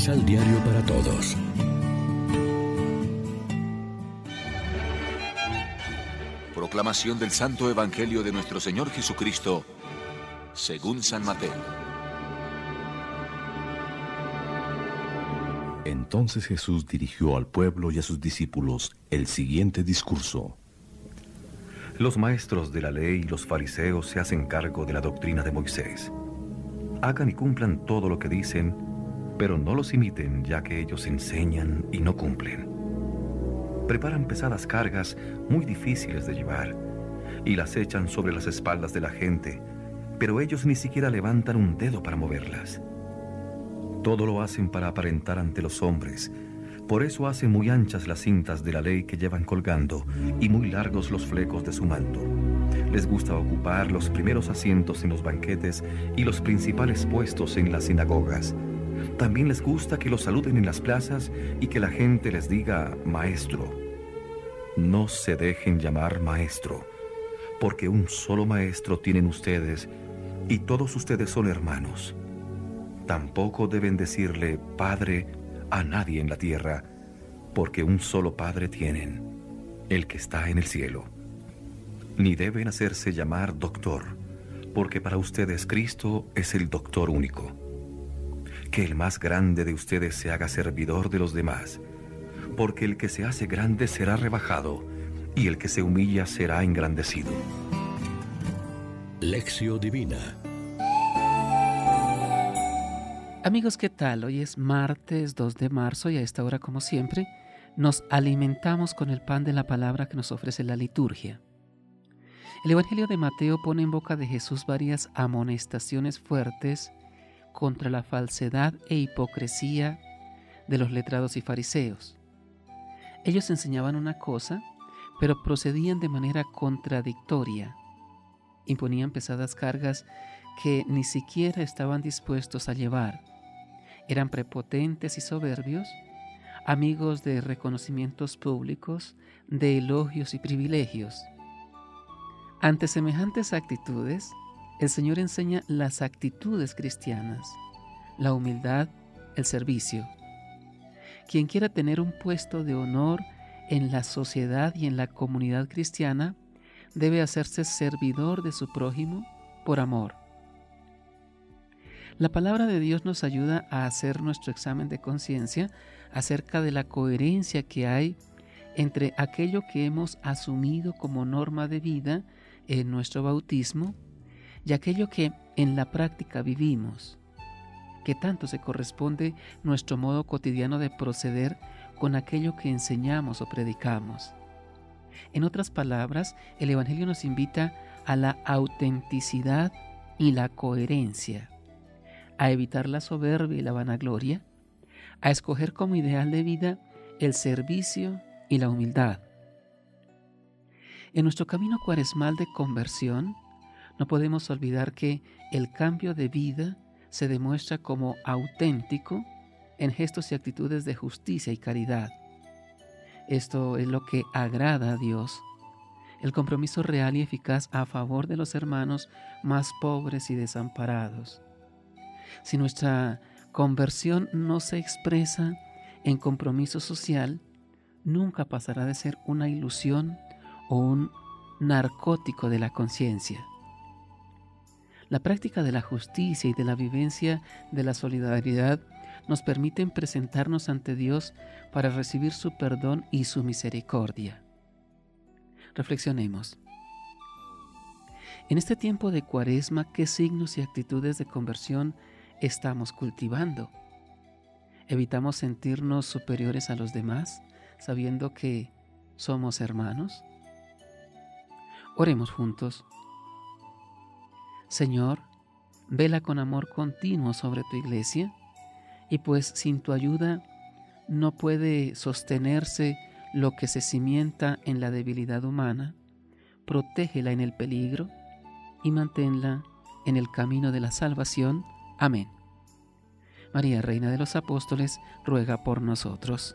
Misal Diario para Todos. Proclamación del Santo Evangelio de nuestro Señor Jesucristo, según San Mateo. Entonces Jesús dirigió al pueblo y a sus discípulos el siguiente discurso. Los maestros de la ley y los fariseos se hacen cargo de la doctrina de Moisés. Hagan y cumplan todo lo que dicen, pero no los imiten ya que ellos enseñan y no cumplen. Preparan pesadas cargas muy difíciles de llevar y las echan sobre las espaldas de la gente, pero ellos ni siquiera levantan un dedo para moverlas. Todo lo hacen para aparentar ante los hombres. Por eso hacen muy anchas las cintas de la ley que llevan colgando y muy largos los flecos de su manto. Les gusta ocupar los primeros asientos en los banquetes y los principales puestos en las sinagogas también les gusta que los saluden en las plazas y que la gente les diga maestro. No se dejen llamar maestro, porque un solo maestro tienen ustedes y todos ustedes son hermanos. Tampoco deben decirle Padre a nadie en la tierra, porque un solo Padre tienen, el que está en el cielo. Ni deben hacerse llamar doctor, porque para ustedes Cristo es el doctor único que el más grande de ustedes se haga servidor de los demás, porque el que se hace grande será rebajado, y el que se humilla será engrandecido. Lección Divina Amigos, ¿qué tal? Hoy es martes 2 de marzo y a esta hora, como siempre, nos alimentamos con el pan de la palabra que nos ofrece la liturgia. El Evangelio de Mateo pone en boca de Jesús varias amonestaciones fuertes contra la falsedad e hipocresía de los letrados y fariseos. Ellos enseñaban una cosa, pero procedían de manera contradictoria. Imponían pesadas cargas que ni siquiera estaban dispuestos a llevar. Eran prepotentes y soberbios, amigos de reconocimientos públicos, de elogios y privilegios. Ante semejantes actitudes, el Señor enseña las actitudes cristianas, la humildad, el servicio. Quien quiera tener un puesto de honor en la sociedad y en la comunidad cristiana debe hacerse servidor de su prójimo por amor. La palabra de Dios nos ayuda a hacer nuestro examen de conciencia acerca de la coherencia que hay entre aquello que hemos asumido como norma de vida en nuestro bautismo y aquello que en la práctica vivimos, que tanto se corresponde nuestro modo cotidiano de proceder con aquello que enseñamos o predicamos. En otras palabras, el Evangelio nos invita a la autenticidad y la coherencia, a evitar la soberbia y la vanagloria, a escoger como ideal de vida el servicio y la humildad. En nuestro camino cuaresmal de conversión, no podemos olvidar que el cambio de vida se demuestra como auténtico en gestos y actitudes de justicia y caridad. Esto es lo que agrada a Dios, el compromiso real y eficaz a favor de los hermanos más pobres y desamparados. Si nuestra conversión no se expresa en compromiso social, nunca pasará de ser una ilusión o un narcótico de la conciencia. La práctica de la justicia y de la vivencia de la solidaridad nos permiten presentarnos ante Dios para recibir su perdón y su misericordia. Reflexionemos. En este tiempo de cuaresma, ¿qué signos y actitudes de conversión estamos cultivando? ¿Evitamos sentirnos superiores a los demás, sabiendo que somos hermanos? Oremos juntos. Señor, vela con amor continuo sobre tu iglesia, y pues sin tu ayuda no puede sostenerse lo que se cimienta en la debilidad humana, protégela en el peligro y manténla en el camino de la salvación. Amén. María, Reina de los Apóstoles, ruega por nosotros.